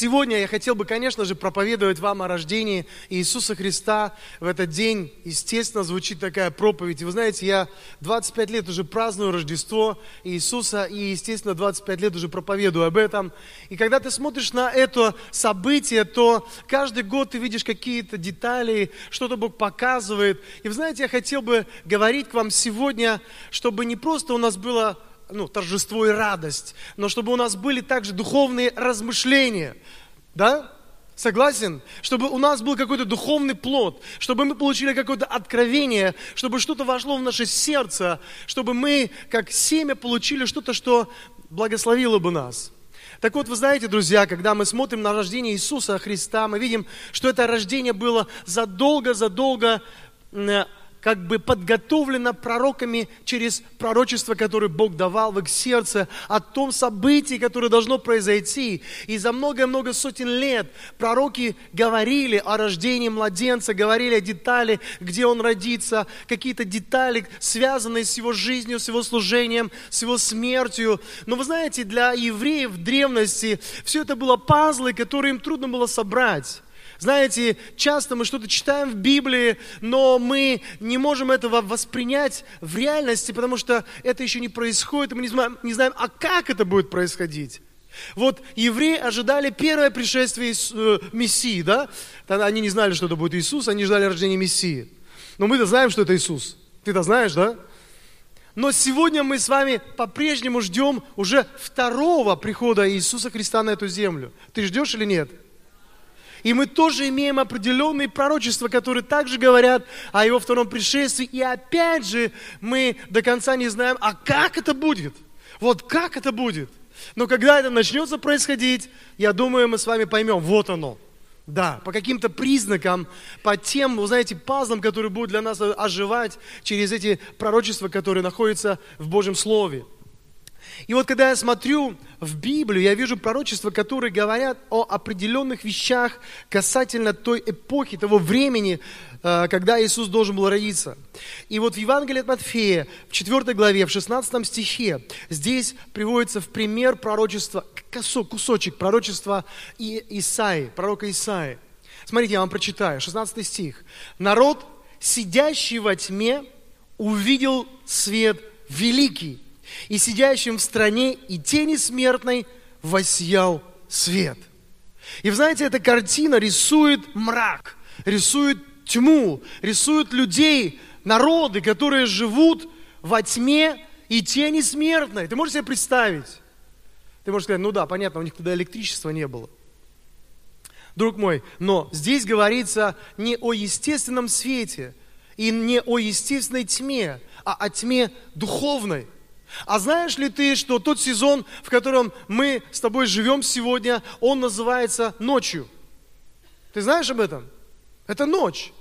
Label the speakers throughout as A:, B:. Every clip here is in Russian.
A: Сегодня я хотел бы, конечно же, проповедовать вам о рождении Иисуса Христа. В этот день, естественно, звучит такая проповедь. И вы знаете, я 25 лет уже праздную Рождество Иисуса, и, естественно, 25 лет уже проповедую об этом. И когда ты смотришь на это событие, то каждый год ты видишь какие-то детали, что-то Бог показывает. И вы знаете, я хотел бы говорить к вам сегодня, чтобы не просто у нас было ну, торжество и радость, но чтобы у нас были также духовные размышления. Да? Согласен? Чтобы у нас был какой-то духовный плод, чтобы мы получили какое-то откровение, чтобы что-то вошло в наше сердце, чтобы мы, как семя, получили что-то, что благословило бы нас. Так вот, вы знаете, друзья, когда мы смотрим на рождение Иисуса Христа, мы видим, что это рождение было задолго-задолго как бы подготовлено пророками через пророчество, которое Бог давал в их сердце, о том событии, которое должно произойти. И за много-много сотен лет пророки говорили о рождении младенца, говорили о детали, где он родится, какие-то детали, связанные с его жизнью, с его служением, с его смертью. Но вы знаете, для евреев в древности все это было пазлы, которые им трудно было собрать. Знаете, часто мы что-то читаем в Библии, но мы не можем этого воспринять в реальности, потому что это еще не происходит, и мы не знаем, не знаем а как это будет происходить. Вот евреи ожидали первое пришествие э, Мессии, да? Они не знали, что это будет Иисус, они ждали рождения Мессии. Но мы-то знаем, что это Иисус. Ты-то знаешь, да? Но сегодня мы с вами по-прежнему ждем уже второго прихода Иисуса Христа на эту землю. Ты ждешь или нет? И мы тоже имеем определенные пророчества, которые также говорят о его втором пришествии. И опять же, мы до конца не знаем, а как это будет? Вот как это будет? Но когда это начнется происходить, я думаю, мы с вами поймем, вот оно. Да, по каким-то признакам, по тем, вы знаете, пазлам, которые будут для нас оживать через эти пророчества, которые находятся в Божьем Слове. И вот когда я смотрю в Библию, я вижу пророчества, которые говорят о определенных вещах касательно той эпохи, того времени, э, когда Иисус должен был родиться. И вот в Евангелии от Матфея, в 4 главе, в 16 стихе, здесь приводится в пример пророчества, кусочек пророчества Исаи, пророка Исаи. Смотрите, я вам прочитаю, 16 стих. «Народ, сидящий во тьме, увидел свет великий, и сидящим в стране и тени смертной воссиял свет. И вы знаете, эта картина рисует мрак, рисует тьму, рисует людей, народы, которые живут во тьме и тени смертной. Ты можешь себе представить? Ты можешь сказать, ну да, понятно, у них тогда электричества не было. Друг мой, но здесь говорится не о естественном свете и не о естественной тьме, а о тьме духовной – а знаешь ли ты, что тот сезон, в котором мы с тобой живем сегодня, он называется ночью? Ты знаешь об этом? Это ночь.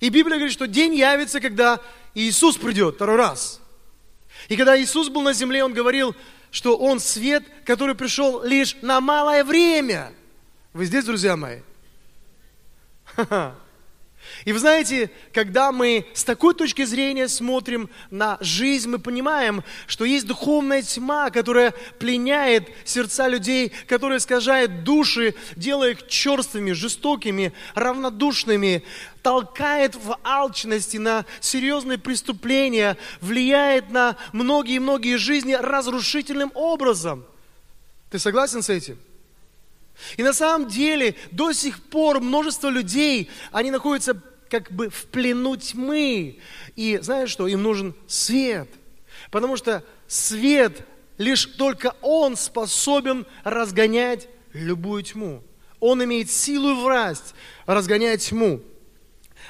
A: И Библия говорит, что день явится, когда Иисус придет второй раз. И когда Иисус был на земле, Он говорил, что Он свет, который пришел лишь на малое время. Вы здесь, друзья мои? Ха-ха. И вы знаете, когда мы с такой точки зрения смотрим на жизнь, мы понимаем, что есть духовная тьма, которая пленяет сердца людей, которая искажает души, делая их черствыми, жестокими, равнодушными, толкает в алчности на серьезные преступления, влияет на многие-многие жизни разрушительным образом. Ты согласен с этим? И на самом деле до сих пор множество людей, они находятся как бы в плену тьмы. И знаешь что? Им нужен свет. Потому что свет, лишь только он способен разгонять любую тьму. Он имеет силу и власть разгонять тьму.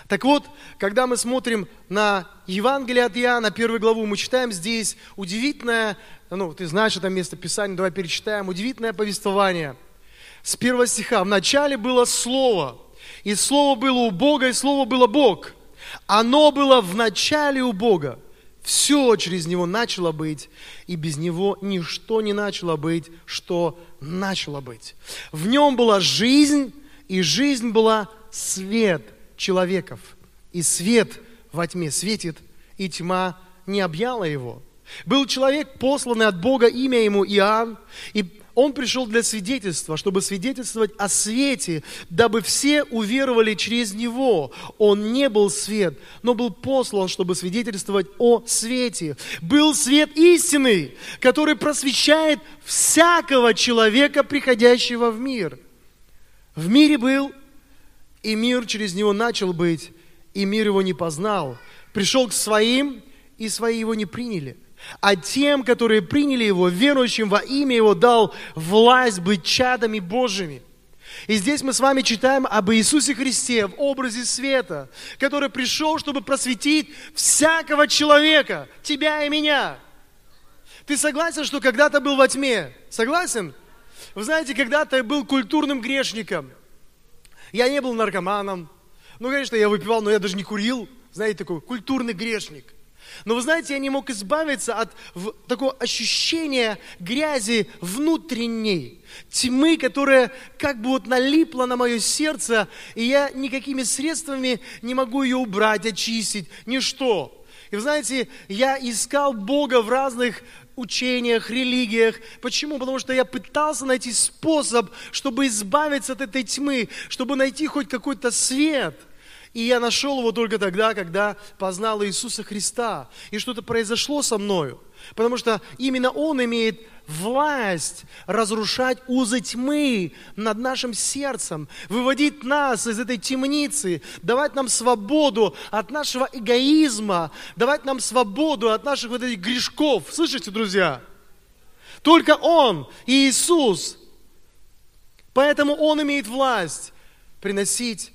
A: Так вот, когда мы смотрим на Евангелие от Иоанна, первую главу, мы читаем здесь удивительное, ну, ты знаешь это место Писания, давай перечитаем, удивительное повествование. С первого стиха. В начале было Слово, и Слово было у Бога, и Слово было Бог. Оно было в начале у Бога. Все через Него начало быть, и без Него ничто не начало быть, что начало быть. В Нем была жизнь, и жизнь была свет человеков. И свет во тьме светит, и тьма не объяла его. Был человек, посланный от Бога, имя ему Иоанн, и Он пришел для свидетельства, чтобы свидетельствовать о свете, дабы все уверовали через Него. Он не был свет, но был послан, чтобы свидетельствовать о свете. Был свет истины, который просвещает всякого человека, приходящего в мир. В мире был, и мир через него начал быть, и мир его не познал. Пришел к своим, и свои его не приняли. А тем, которые приняли его, верующим во имя его, дал власть быть чадами Божьими. И здесь мы с вами читаем об Иисусе Христе в образе света, который пришел, чтобы просветить всякого человека, тебя и меня. Ты согласен, что когда-то был во тьме? Согласен? Вы знаете, когда-то я был культурным грешником. Я не был наркоманом. Ну, конечно, я выпивал, но я даже не курил. Знаете, такой культурный грешник. Но вы знаете, я не мог избавиться от такого ощущения грязи внутренней, тьмы, которая как бы вот налипла на мое сердце, и я никакими средствами не могу ее убрать, очистить, ничто. И вы знаете, я искал Бога в разных учениях, религиях. Почему? Потому что я пытался найти способ, чтобы избавиться от этой тьмы, чтобы найти хоть какой-то свет – и я нашел его только тогда, когда познал Иисуса Христа. И что-то произошло со мною. Потому что именно Он имеет власть разрушать узы тьмы над нашим сердцем, выводить нас из этой темницы, давать нам свободу от нашего эгоизма, давать нам свободу от наших вот этих грешков. Слышите, друзья? Только Он, Иисус. Поэтому Он имеет власть приносить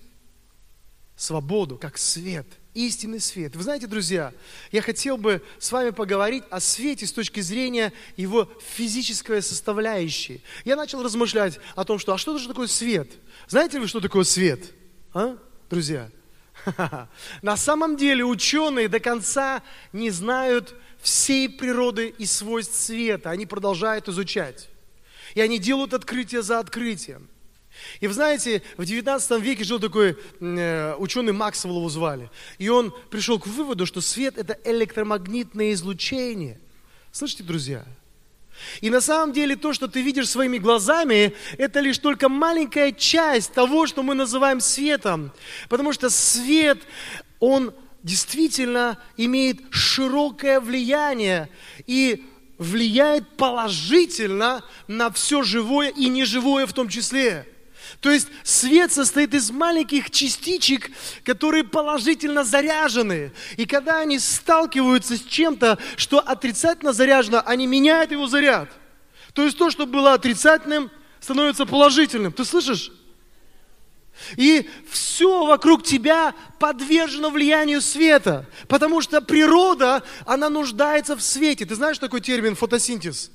A: свободу, как свет, истинный свет. Вы знаете, друзья, я хотел бы с вами поговорить о свете с точки зрения его физической составляющей. Я начал размышлять о том, что, а что же такое свет? Знаете вы, что такое свет? А, друзья? На самом деле ученые до конца не знают всей природы и свойств света. Они продолжают изучать. И они делают открытие за открытием. И вы знаете, в 19 веке жил такой э, ученый Максвелл его звали. И он пришел к выводу, что свет это электромагнитное излучение. Слышите, друзья? И на самом деле то, что ты видишь своими глазами, это лишь только маленькая часть того, что мы называем светом. Потому что свет, он действительно имеет широкое влияние и влияет положительно на все живое и неживое в том числе. То есть свет состоит из маленьких частичек, которые положительно заряжены. И когда они сталкиваются с чем-то, что отрицательно заряжено, они меняют его заряд. То есть то, что было отрицательным, становится положительным. Ты слышишь? И все вокруг тебя подвержено влиянию света, потому что природа, она нуждается в свете. Ты знаешь такой термин фотосинтез?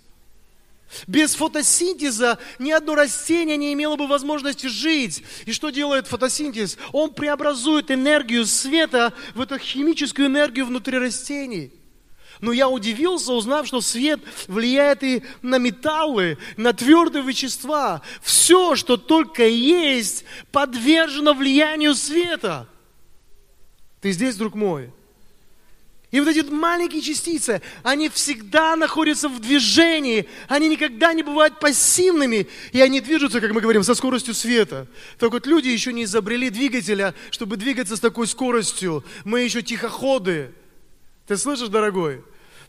A: Без фотосинтеза ни одно растение не имело бы возможности жить. И что делает фотосинтез? Он преобразует энергию света в эту химическую энергию внутри растений. Но я удивился, узнав, что свет влияет и на металлы, на твердые вещества. Все, что только есть, подвержено влиянию света. Ты здесь, друг мой? И вот эти маленькие частицы, они всегда находятся в движении, они никогда не бывают пассивными, и они движутся, как мы говорим, со скоростью света. Так вот люди еще не изобрели двигателя, чтобы двигаться с такой скоростью. Мы еще тихоходы. Ты слышишь, дорогой?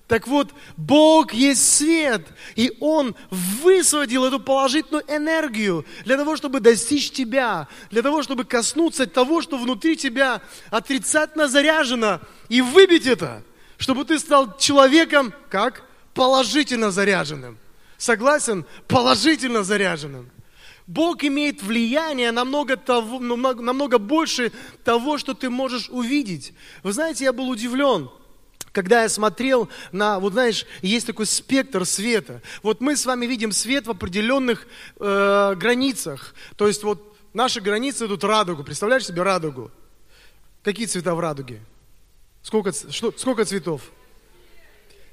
A: Так вот, Бог есть свет, и Он высвободил эту положительную энергию для того, чтобы достичь тебя, для того, чтобы коснуться того, что внутри тебя отрицательно заряжено, и выбить это, чтобы ты стал человеком, как? Положительно заряженным. Согласен? Положительно заряженным. Бог имеет влияние намного, того, намного, намного больше того, что ты можешь увидеть. Вы знаете, я был удивлен – когда я смотрел на, вот знаешь, есть такой спектр света. Вот мы с вами видим свет в определенных э, границах. То есть вот наши границы идут радугу. Представляешь себе радугу? Какие цвета в радуге? Сколько, что, сколько цветов?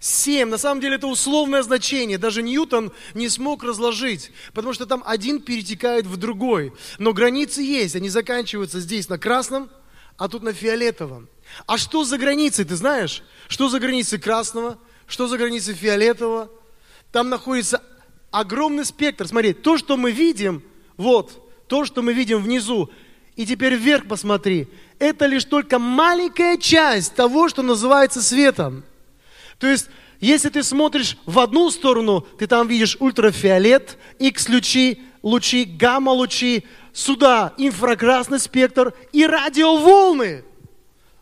A: Семь. На самом деле это условное значение. Даже Ньютон не смог разложить, потому что там один перетекает в другой. Но границы есть. Они заканчиваются здесь на красном, а тут на фиолетовом. А что за границей, ты знаешь? Что за границей красного? Что за границей фиолетового? Там находится огромный спектр. Смотри, то, что мы видим, вот, то, что мы видим внизу, и теперь вверх посмотри, это лишь только маленькая часть того, что называется светом. То есть, если ты смотришь в одну сторону, ты там видишь ультрафиолет, X-лучи, лучи, гамма-лучи, сюда инфракрасный спектр и радиоволны.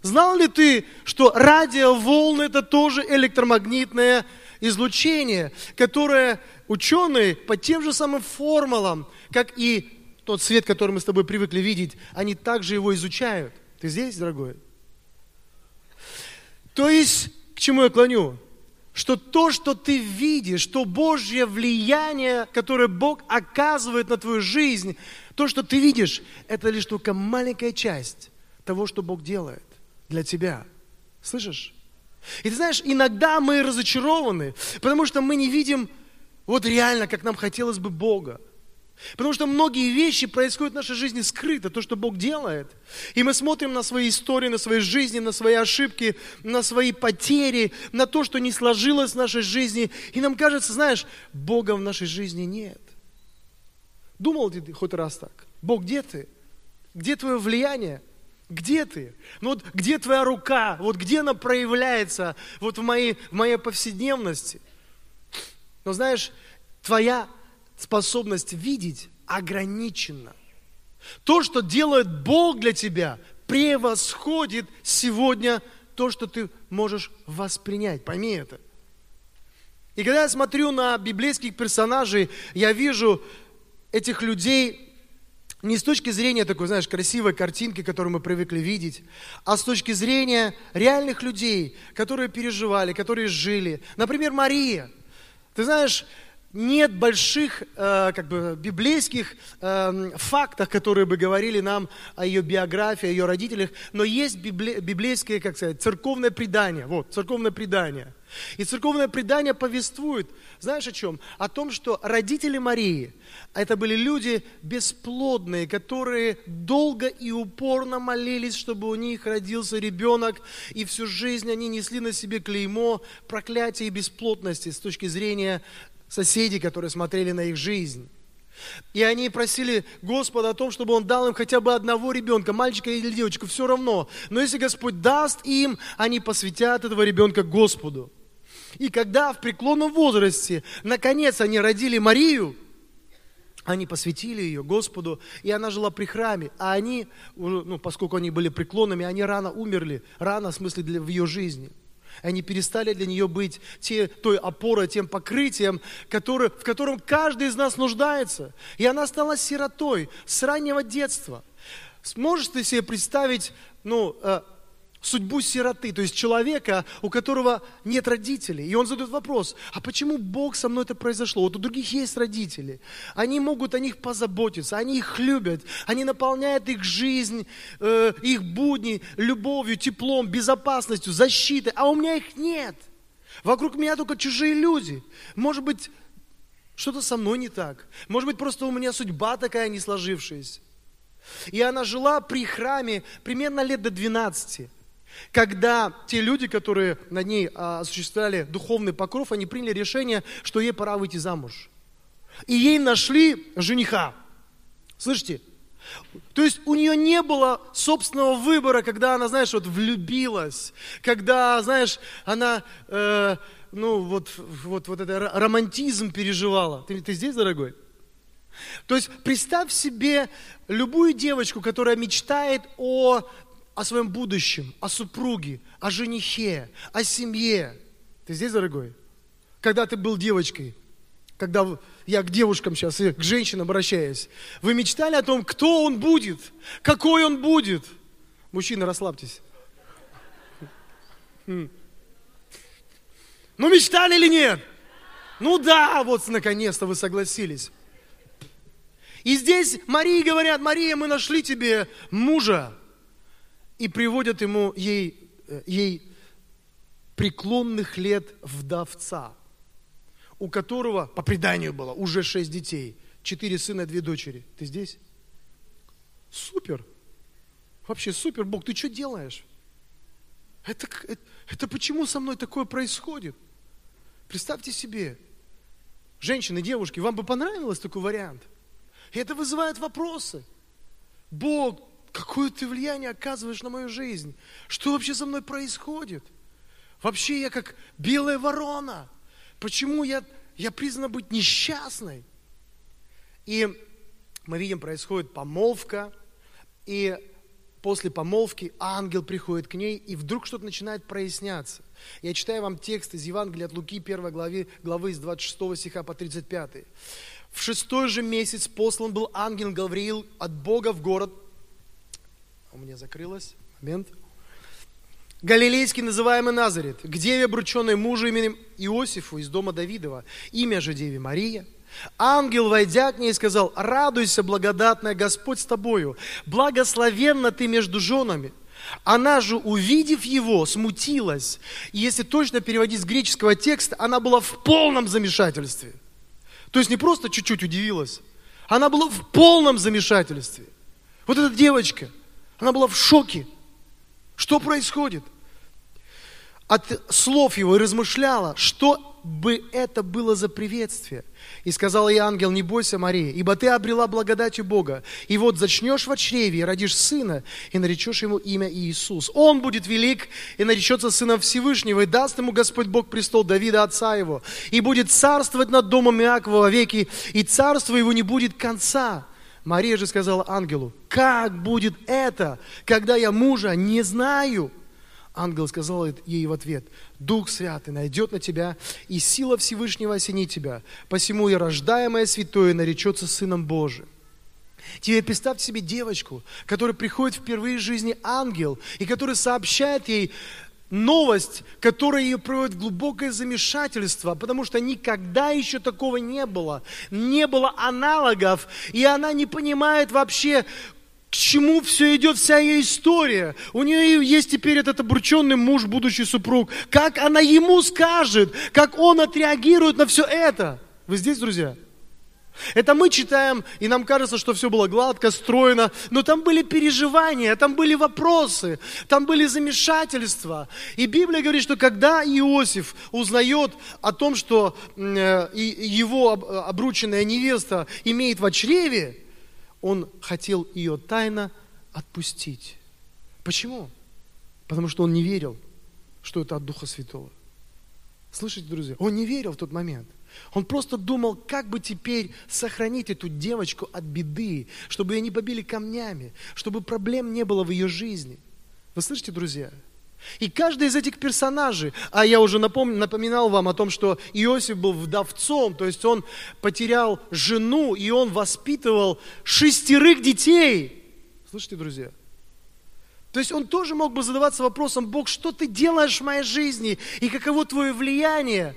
A: Знал ли ты, что радиоволны это тоже электромагнитное излучение, которое ученые по тем же самым формулам, как и тот свет, который мы с тобой привыкли видеть, они также его изучают. Ты здесь, дорогой? То есть, к чему я клоню? Что то, что ты видишь, то Божье влияние, которое Бог оказывает на твою жизнь, то, что ты видишь, это лишь только маленькая часть того, что Бог делает для тебя. Слышишь? И ты знаешь, иногда мы разочарованы, потому что мы не видим вот реально, как нам хотелось бы Бога. Потому что многие вещи происходят в нашей жизни скрыто, то, что Бог делает. И мы смотрим на свои истории, на свои жизни, на свои ошибки, на свои потери, на то, что не сложилось в нашей жизни. И нам кажется, знаешь, Бога в нашей жизни нет. Думал ли ты хоть раз так? Бог, где ты? Где твое влияние? Где ты? Ну вот где твоя рука? Вот где она проявляется вот в моей, в моей повседневности? Но знаешь, твоя способность видеть ограничена. То, что делает Бог для тебя, превосходит сегодня то, что ты можешь воспринять. Пойми это. И когда я смотрю на библейских персонажей, я вижу этих людей не с точки зрения такой, знаешь, красивой картинки, которую мы привыкли видеть, а с точки зрения реальных людей, которые переживали, которые жили. Например, Мария. Ты знаешь, нет больших э, как бы, библейских э, фактов, которые бы говорили нам о ее биографии, о ее родителях, но есть библейское, как сказать, церковное предание. Вот, церковное предание. И церковное предание повествует, знаешь о чем? О том, что родители Марии, это были люди бесплодные, которые долго и упорно молились, чтобы у них родился ребенок, и всю жизнь они несли на себе клеймо проклятия и бесплотности с точки зрения соседей, которые смотрели на их жизнь. И они просили Господа о том, чтобы Он дал им хотя бы одного ребенка, мальчика или девочку, все равно. Но если Господь даст им, они посвятят этого ребенка Господу. И когда в преклонном возрасте, наконец, они родили Марию, они посвятили ее Господу, и она жила при храме. А они, ну, поскольку они были преклонными, они рано умерли, рано в смысле для, в ее жизни. Они перестали для нее быть те, той опорой, тем покрытием, который, в котором каждый из нас нуждается. И она стала сиротой с раннего детства. Сможешь ты себе представить, ну, э, судьбу сироты, то есть человека, у которого нет родителей. И он задает вопрос, а почему Бог со мной это произошло? Вот у других есть родители. Они могут о них позаботиться, они их любят, они наполняют их жизнь, э, их будни любовью, теплом, безопасностью, защитой, а у меня их нет. Вокруг меня только чужие люди. Может быть, что-то со мной не так. Может быть, просто у меня судьба такая не сложившаяся. И она жила при храме примерно лет до 12 когда те люди, которые над ней а, осуществляли духовный покров, они приняли решение, что ей пора выйти замуж. И ей нашли жениха. Слышите? То есть у нее не было собственного выбора, когда она, знаешь, вот влюбилась, когда, знаешь, она, э, ну, вот, вот, вот это романтизм переживала. Ты, ты здесь, дорогой? То есть представь себе любую девочку, которая мечтает о о своем будущем, о супруге, о женихе, о семье. Ты здесь, дорогой? Когда ты был девочкой, когда я к девушкам сейчас и к женщинам обращаюсь, вы мечтали о том, кто он будет, какой он будет? Мужчины, расслабьтесь. Ну, мечтали или нет? Ну да, вот наконец-то вы согласились. И здесь Марии говорят, Мария, мы нашли тебе мужа и приводят ему ей, э, ей преклонных лет вдовца, у которого, по преданию было, уже шесть детей, четыре сына, две дочери. Ты здесь? Супер. Вообще супер, Бог, ты что делаешь? Это, это, это почему со мной такое происходит? Представьте себе, Женщины, девушки, вам бы понравилось такой вариант? И это вызывает вопросы. Бог, какое ты влияние оказываешь на мою жизнь? Что вообще со мной происходит? Вообще я как белая ворона. Почему я, я признана быть несчастной? И мы видим, происходит помолвка, и после помолвки ангел приходит к ней, и вдруг что-то начинает проясняться. Я читаю вам текст из Евангелия от Луки, 1 главы, главы с 26 стиха по 35. В шестой же месяц послан был ангел Гавриил от Бога в город. У меня закрылось. Момент. Галилейский, называемый Назарет, к деве, обрученной мужу именем Иосифу из дома Давидова, имя же деве Мария – Ангел, войдя к ней, сказал, радуйся, благодатная, Господь с тобою, благословенна ты между женами. Она же, увидев его, смутилась. И если точно переводить с греческого текста, она была в полном замешательстве. То есть не просто чуть-чуть удивилась, она была в полном замешательстве. Вот эта девочка, она была в шоке. Что происходит? От слов его и размышляла, что бы это было за приветствие. И сказал ей ангел, не бойся, Мария, ибо ты обрела благодатью Бога. И вот зачнешь в чреве, и родишь сына, и наречешь ему имя Иисус. Он будет велик, и наречется сыном Всевышнего, и даст ему Господь Бог престол Давида, отца его. И будет царствовать над домом Иакова веки, и царство его не будет конца. Мария же сказала ангелу, как будет это, когда я мужа не знаю? Ангел сказал ей в ответ, Дух Святый найдет на тебя, и сила Всевышнего осенит тебя. Посему и рождаемое святое наречется Сыном Божиим. Теперь представьте себе девочку, которая приходит впервые в жизни ангел, и который сообщает ей новость, которая ее приводит в глубокое замешательство, потому что никогда еще такого не было, не было аналогов, и она не понимает вообще, к чему все идет, вся ее история. У нее есть теперь этот обрученный муж, будущий супруг. Как она ему скажет, как он отреагирует на все это. Вы здесь, друзья? Это мы читаем, и нам кажется, что все было гладко, стройно, но там были переживания, там были вопросы, там были замешательства. И Библия говорит, что когда Иосиф узнает о том, что э, его обрученная невеста имеет в чреве, он хотел ее тайно отпустить. Почему? Потому что он не верил, что это от Духа Святого. Слышите, друзья? Он не верил в тот момент. Он просто думал, как бы теперь сохранить эту девочку от беды, чтобы ее не побили камнями, чтобы проблем не было в ее жизни. Вы слышите, друзья? И каждый из этих персонажей, а я уже напомню, напоминал вам о том, что Иосиф был вдовцом, то есть он потерял жену, и он воспитывал шестерых детей. Слышите, друзья? То есть он тоже мог бы задаваться вопросом, Бог, что ты делаешь в моей жизни, и каково твое влияние?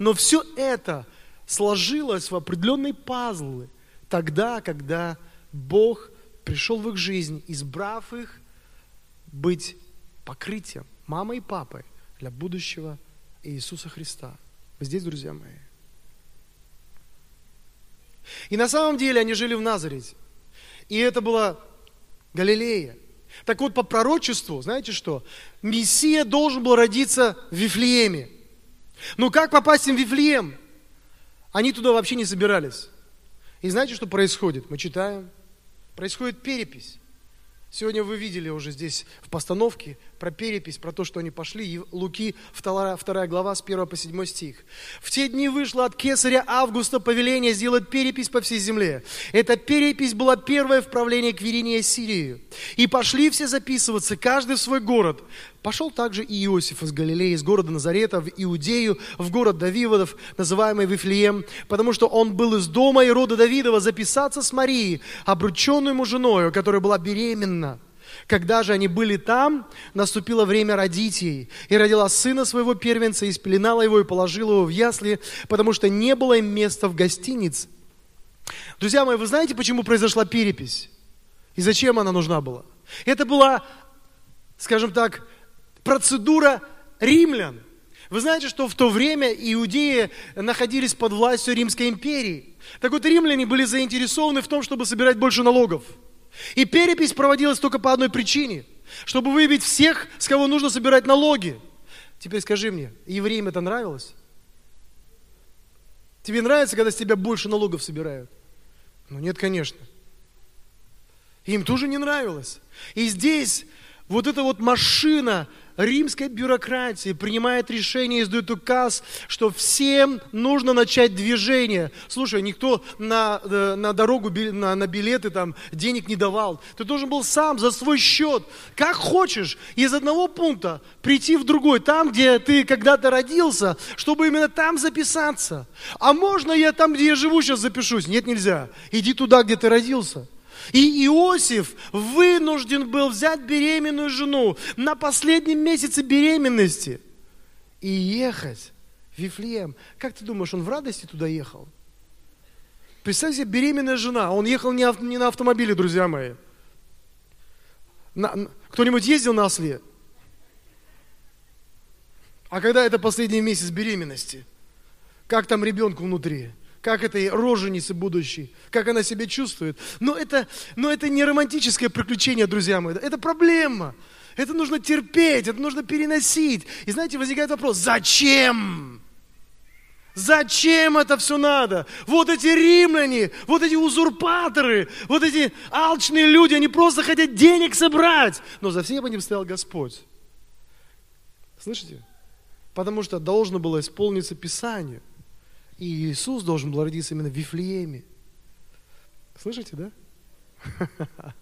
A: Но все это сложилось в определенные пазлы тогда, когда Бог пришел в их жизнь, избрав их быть покрытием мамы и папы для будущего Иисуса Христа. Вы здесь, друзья мои? И на самом деле они жили в Назарете. И это была Галилея. Так вот, по пророчеству, знаете что? Мессия должен был родиться в Вифлееме. Но как попасть в Вифлеем? Они туда вообще не собирались. И знаете, что происходит? Мы читаем. Происходит перепись. Сегодня вы видели уже здесь в постановке про перепись, про то, что они пошли. Луки, 2, 2 глава, с 1 по 7 стих. «В те дни вышло от кесаря Августа повеление сделать перепись по всей земле. Эта перепись была первое в правлении Квериния Сирии. И пошли все записываться, каждый в свой город. Пошел также и Иосиф из Галилеи, из города Назарета, в Иудею, в город Давидов, называемый Вифлеем, потому что он был из дома и рода Давидова записаться с Марией, обрученной ему женою, которая была беременна. Когда же они были там, наступило время родить ей. И родила сына своего первенца, и спеленала его, и положила его в ясли, потому что не было им места в гостинице. Друзья мои, вы знаете, почему произошла перепись? И зачем она нужна была? Это была, скажем так, процедура римлян. Вы знаете, что в то время иудеи находились под властью Римской империи. Так вот, римляне были заинтересованы в том, чтобы собирать больше налогов. И перепись проводилась только по одной причине, чтобы выявить всех, с кого нужно собирать налоги. Теперь скажи мне, евреям это нравилось? Тебе нравится, когда с тебя больше налогов собирают? Ну нет, конечно. Им тоже не нравилось. И здесь вот эта вот машина римской бюрократии принимает решение, издает указ, что всем нужно начать движение. Слушай, никто на, э, на дорогу, на, на билеты там денег не давал. Ты должен был сам за свой счет, как хочешь, из одного пункта прийти в другой, там, где ты когда-то родился, чтобы именно там записаться. А можно я там, где я живу, сейчас запишусь? Нет, нельзя. Иди туда, где ты родился. И Иосиф вынужден был взять беременную жену на последнем месяце беременности и ехать в Вифлеем. Как ты думаешь, он в радости туда ехал? Представь себе, беременная жена. Он ехал не, не на автомобиле, друзья мои. На, кто-нибудь ездил на осле? А когда это последний месяц беременности? Как там ребенку внутри? Как этой роженицы будущей, как она себя чувствует. Но это, но это не романтическое приключение, друзья мои, это проблема. Это нужно терпеть, это нужно переносить. И знаете, возникает вопрос, зачем? Зачем это все надо? Вот эти римляне, вот эти узурпаторы, вот эти алчные люди, они просто хотят денег собрать. Но за всем этим стоял Господь. Слышите? Потому что должно было исполниться Писание. И Иисус должен был родиться именно в Вифлееме. Слышите, да?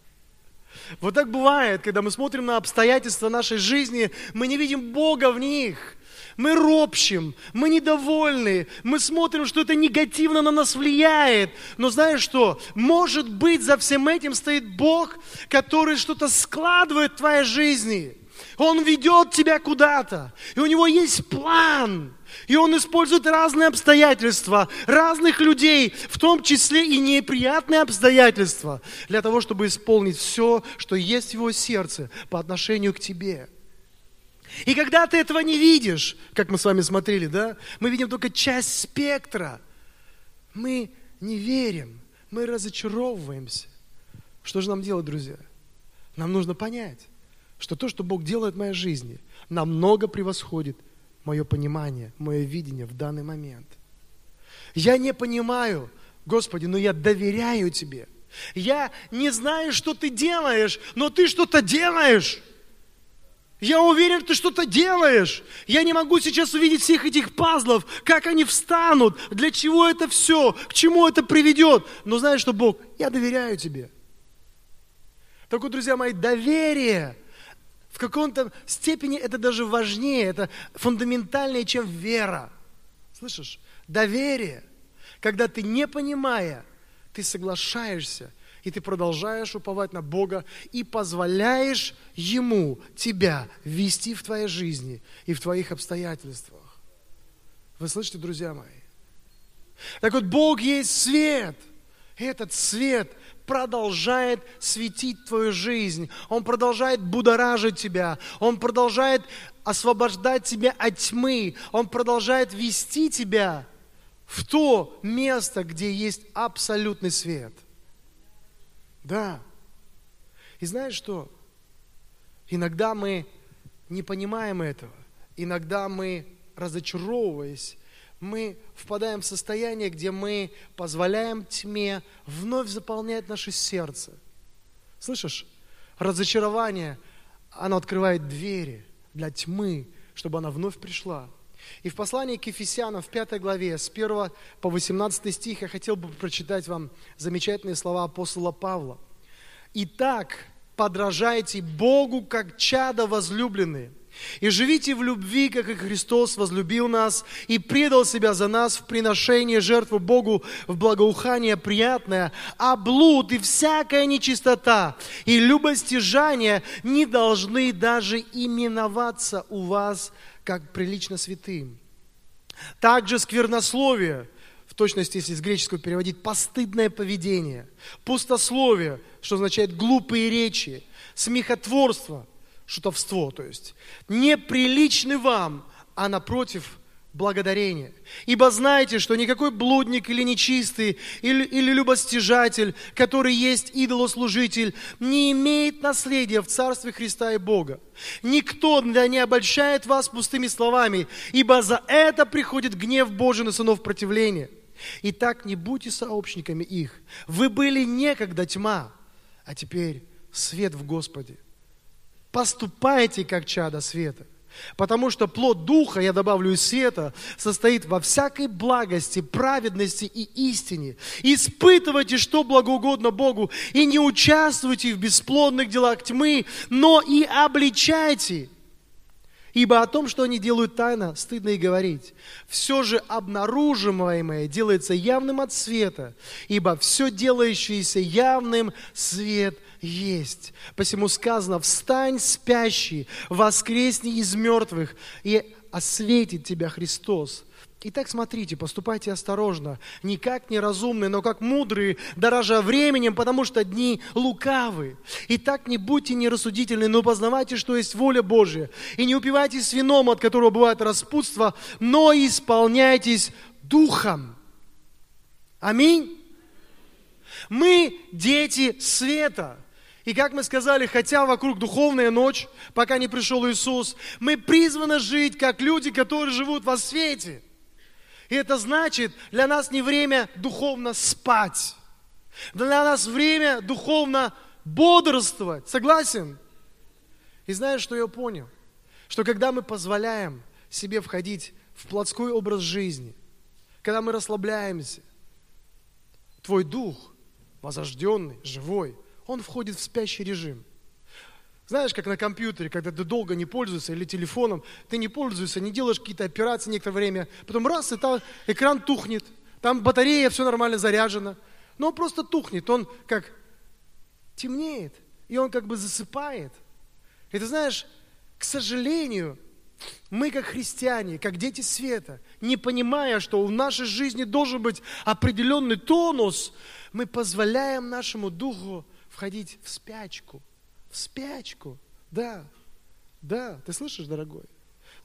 A: Вот так бывает, когда мы смотрим на обстоятельства нашей жизни, мы не видим Бога в них. Мы ропщим, мы недовольны, мы смотрим, что это негативно на нас влияет. Но знаешь что? Может быть, за всем этим стоит Бог, который что-то складывает в твоей жизни. Он ведет тебя куда-то, и у него есть план. И он использует разные обстоятельства, разных людей, в том числе и неприятные обстоятельства, для того, чтобы исполнить все, что есть в его сердце по отношению к тебе. И когда ты этого не видишь, как мы с вами смотрели, да, мы видим только часть спектра. Мы не верим, мы разочаровываемся. Что же нам делать, друзья? Нам нужно понять, что то, что Бог делает в моей жизни, намного превосходит мое понимание, мое видение в данный момент. Я не понимаю, Господи, но я доверяю Тебе. Я не знаю, что Ты делаешь, но Ты что-то делаешь. Я уверен, ты что-то делаешь. Я не могу сейчас увидеть всех этих пазлов, как они встанут, для чего это все, к чему это приведет. Но знаешь что, Бог, я доверяю тебе. Так вот, друзья мои, доверие – в каком-то степени это даже важнее, это фундаментальнее, чем вера. Слышишь? Доверие. Когда ты не понимая, ты соглашаешься, и ты продолжаешь уповать на Бога и позволяешь Ему тебя вести в твоей жизни и в твоих обстоятельствах. Вы слышите, друзья мои? Так вот, Бог есть свет. Этот свет продолжает светить твою жизнь, Он продолжает будоражить тебя, Он продолжает освобождать тебя от тьмы, Он продолжает вести тебя в то место, где есть абсолютный свет. Да. И знаешь что? Иногда мы не понимаем этого. Иногда мы, разочаровываясь, мы впадаем в состояние, где мы позволяем тьме вновь заполнять наше сердце. Слышишь? Разочарование, оно открывает двери для тьмы, чтобы она вновь пришла. И в послании к Ефесянам в 5 главе, с 1 по 18 стих, я хотел бы прочитать вам замечательные слова апостола Павла. «Итак, подражайте Богу, как чада возлюбленные, и живите в любви, как и Христос возлюбил нас и предал себя за нас в приношение жертву Богу в благоухание приятное, а блуд и всякая нечистота и любостяжание не должны даже именоваться у вас, как прилично святым. Также сквернословие, в точности, если с греческого переводить, постыдное поведение, пустословие, что означает глупые речи, смехотворство – шутовство, то есть, неприличны вам, а напротив благодарение. Ибо знаете, что никакой блудник или нечистый, или, или любостяжатель, который есть идолослужитель, не имеет наследия в Царстве Христа и Бога. Никто да не обольщает вас пустыми словами, ибо за это приходит гнев Божий на сынов противления. Итак, не будьте сообщниками их. Вы были некогда тьма, а теперь свет в Господе. Поступайте, как чада света. Потому что плод Духа, я добавлю из света, состоит во всякой благости, праведности и истине. Испытывайте, что благоугодно Богу, и не участвуйте в бесплодных делах тьмы, но и обличайте. Ибо о том, что они делают тайно, стыдно и говорить. Все же обнаруживаемое делается явным от света, ибо все делающееся явным свет есть. Посему сказано, встань спящий, воскресни из мертвых, и осветит тебя Христос. Итак, смотрите, поступайте осторожно, не как неразумные, но как мудрые, дорожа временем, потому что дни лукавы. Итак, не будьте нерассудительны, но познавайте, что есть воля Божья. И не упивайтесь вином, от которого бывает распутство, но исполняйтесь духом. Аминь. Мы дети света. И как мы сказали, хотя вокруг духовная ночь, пока не пришел Иисус, мы призваны жить как люди, которые живут во свете. И это значит, для нас не время духовно спать. Для нас время духовно бодрствовать. Согласен? И знаешь, что я понял? Что когда мы позволяем себе входить в плотской образ жизни, когда мы расслабляемся, твой дух, возрожденный, живой – он входит в спящий режим. Знаешь, как на компьютере, когда ты долго не пользуешься, или телефоном, ты не пользуешься, не делаешь какие-то операции некоторое время, потом раз, и там экран тухнет, там батарея, все нормально заряжено, но он просто тухнет, он как темнеет, и он как бы засыпает. И ты знаешь, к сожалению, мы как христиане, как дети света, не понимая, что в нашей жизни должен быть определенный тонус, мы позволяем нашему духу входить в спячку. В спячку. Да. Да. Ты слышишь, дорогой?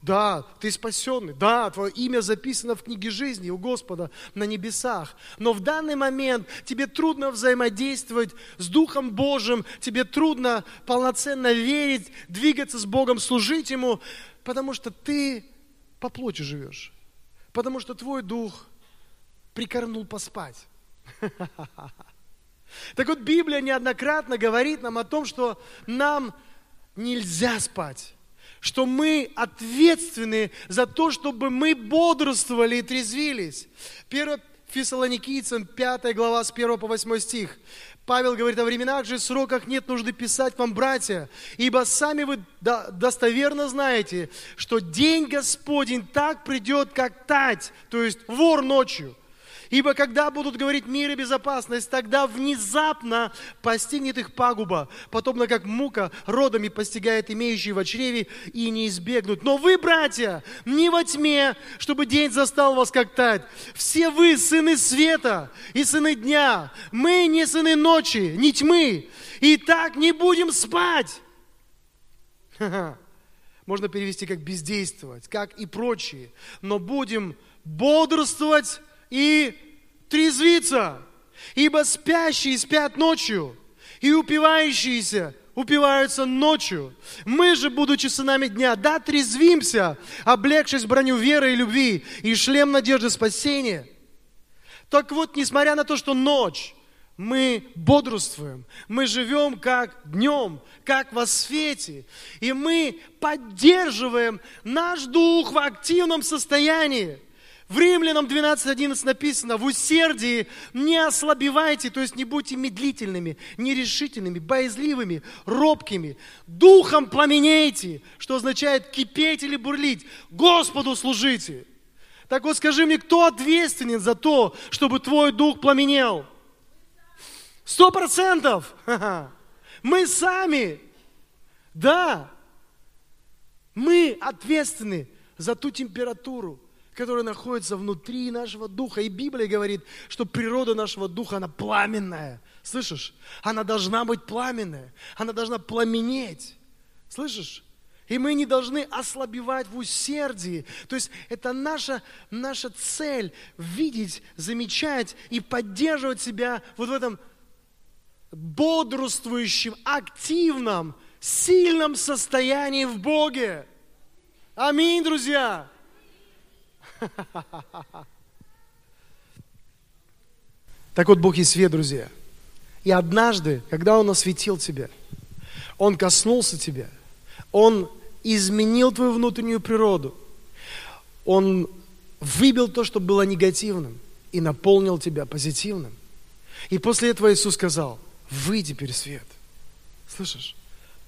A: Да, ты спасенный. Да, твое имя записано в книге жизни у Господа на небесах. Но в данный момент тебе трудно взаимодействовать с Духом Божьим, тебе трудно полноценно верить, двигаться с Богом, служить Ему, потому что ты по плоти живешь. Потому что твой дух прикорнул поспать. Так вот, Библия неоднократно говорит нам о том, что нам нельзя спать, что мы ответственны за то, чтобы мы бодрствовали и трезвились. 1 Фессалоникийцам, 5 глава, с 1 по 8 стих. Павел говорит, о временах же сроках нет нужды писать вам, братья, ибо сами вы достоверно знаете, что день Господень так придет, как тать, то есть вор ночью – Ибо когда будут говорить мир и безопасность, тогда внезапно постигнет их пагуба, подобно как мука родами постигает имеющие в чреве и не избегнут. Но вы, братья, не во тьме, чтобы день застал вас как тать. Все вы сыны света и сыны дня. Мы не сыны ночи, не тьмы. И так не будем спать. Можно перевести как бездействовать, как и прочие. Но будем бодрствовать и трезвиться, ибо спящие спят ночью, и упивающиеся упиваются ночью. Мы же, будучи сынами дня, да, трезвимся, облегшись броню веры и любви, и шлем надежды спасения. Так вот, несмотря на то, что ночь, мы бодрствуем, мы живем как днем, как во свете, и мы поддерживаем наш дух в активном состоянии. В Римлянам 12.11 написано, в усердии не ослабевайте, то есть не будьте медлительными, нерешительными, боязливыми, робкими. Духом пламенейте, что означает кипеть или бурлить. Господу служите. Так вот скажи мне, кто ответственен за то, чтобы твой дух пламенел? Сто процентов. Мы сами. Да. Мы ответственны за ту температуру, которая находится внутри нашего духа. И Библия говорит, что природа нашего духа, она пламенная. Слышишь? Она должна быть пламенная. Она должна пламенеть. Слышишь? И мы не должны ослабевать в усердии. То есть это наша, наша цель видеть, замечать и поддерживать себя вот в этом бодрствующем, активном, сильном состоянии в Боге. Аминь, друзья. Так вот, Бог есть свет, друзья. И однажды, когда Он осветил тебя, Он коснулся тебя, Он изменил твою внутреннюю природу, Он выбил то, что было негативным, и наполнил тебя позитивным. И после этого Иисус сказал, вы теперь свет. Слышишь?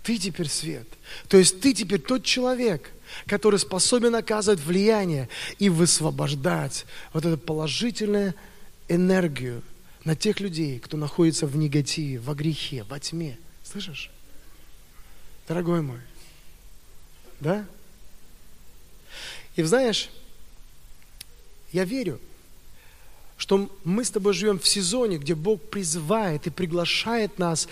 A: Ты теперь свет. То есть ты теперь тот человек, который способен оказывать влияние и высвобождать вот эту положительную энергию на тех людей, кто находится в негативе, во грехе, во тьме. Слышишь? Дорогой мой. Да? И знаешь, я верю, что мы с тобой живем в сезоне, где Бог призывает и приглашает нас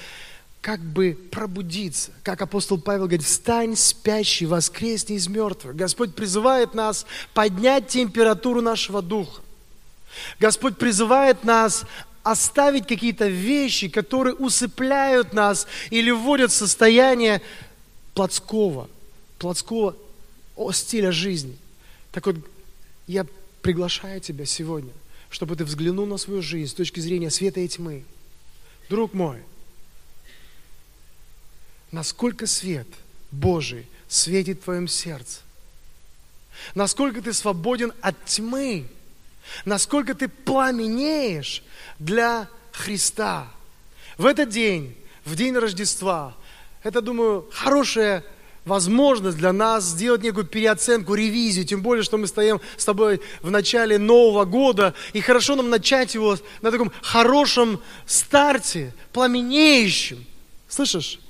A: как бы пробудиться. Как апостол Павел говорит, встань, спящий, воскресни из мертвых. Господь призывает нас поднять температуру нашего духа. Господь призывает нас оставить какие-то вещи, которые усыпляют нас или вводят в состояние плотского, плотского стиля жизни. Так вот, я приглашаю тебя сегодня, чтобы ты взглянул на свою жизнь с точки зрения света и тьмы. Друг мой, насколько свет Божий светит в твоем сердце? Насколько ты свободен от тьмы? Насколько ты пламенеешь для Христа? В этот день, в день Рождества, это, думаю, хорошая возможность для нас сделать некую переоценку, ревизию, тем более, что мы стоим с тобой в начале Нового года, и хорошо нам начать его на таком хорошем старте, пламенеющем. Слышишь?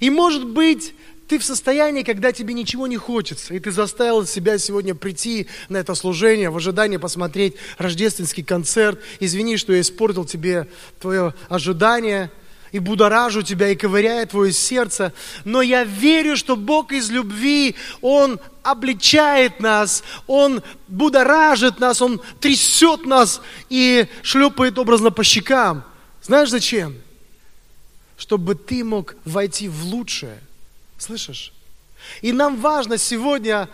A: И может быть, ты в состоянии, когда тебе ничего не хочется, и ты заставил себя сегодня прийти на это служение в ожидании посмотреть рождественский концерт. Извини, что я испортил тебе твое ожидание – и будоражу тебя, и ковыряет твое сердце. Но я верю, что Бог из любви, Он обличает нас, Он будоражит нас, Он трясет нас и шлепает образно по щекам. Знаешь зачем? Чтобы ты мог войти в лучшее. Слышишь? И нам важно сегодня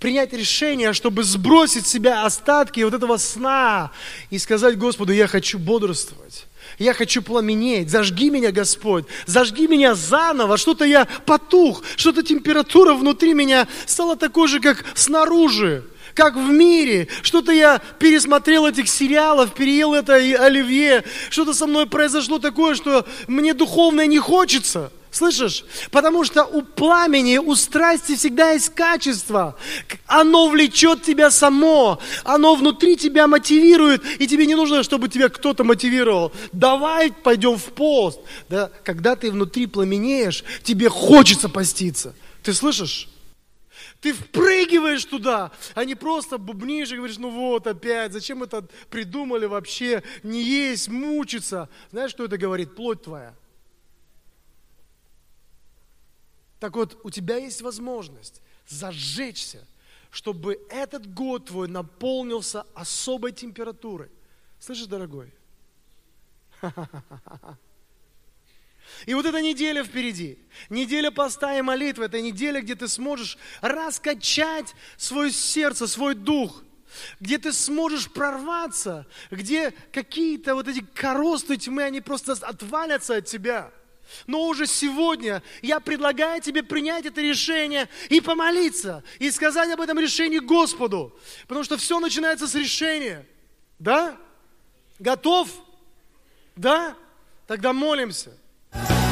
A: принять решение, чтобы сбросить с себя остатки вот этого сна и сказать Господу, я хочу бодрствовать. Я хочу пламенеть. Зажги меня, Господь. Зажги меня заново. Что-то я потух. Что-то температура внутри меня стала такой же, как снаружи. Как в мире. Что-то я пересмотрел этих сериалов, переел это и оливье. Что-то со мной произошло такое, что мне духовное не хочется. Слышишь? Потому что у пламени, у страсти всегда есть качество. Оно влечет тебя само. Оно внутри тебя мотивирует. И тебе не нужно, чтобы тебя кто-то мотивировал. Давай пойдем в пост. Да, когда ты внутри пламенеешь, тебе хочется поститься. Ты слышишь? Ты впрыгиваешь туда, а не просто бубнишь и говоришь, ну вот опять, зачем это придумали вообще, не есть, мучиться. Знаешь, что это говорит? Плоть твоя. Так вот, у тебя есть возможность зажечься, чтобы этот год твой наполнился особой температурой. Слышишь, дорогой? И вот эта неделя впереди, неделя поста и молитвы, это неделя, где ты сможешь раскачать свое сердце, свой дух, где ты сможешь прорваться, где какие-то вот эти коросты тьмы, они просто отвалятся от тебя – но уже сегодня я предлагаю тебе принять это решение и помолиться, и сказать об этом решении Господу. Потому что все начинается с решения. Да? Готов? Да? Тогда молимся. Thank you.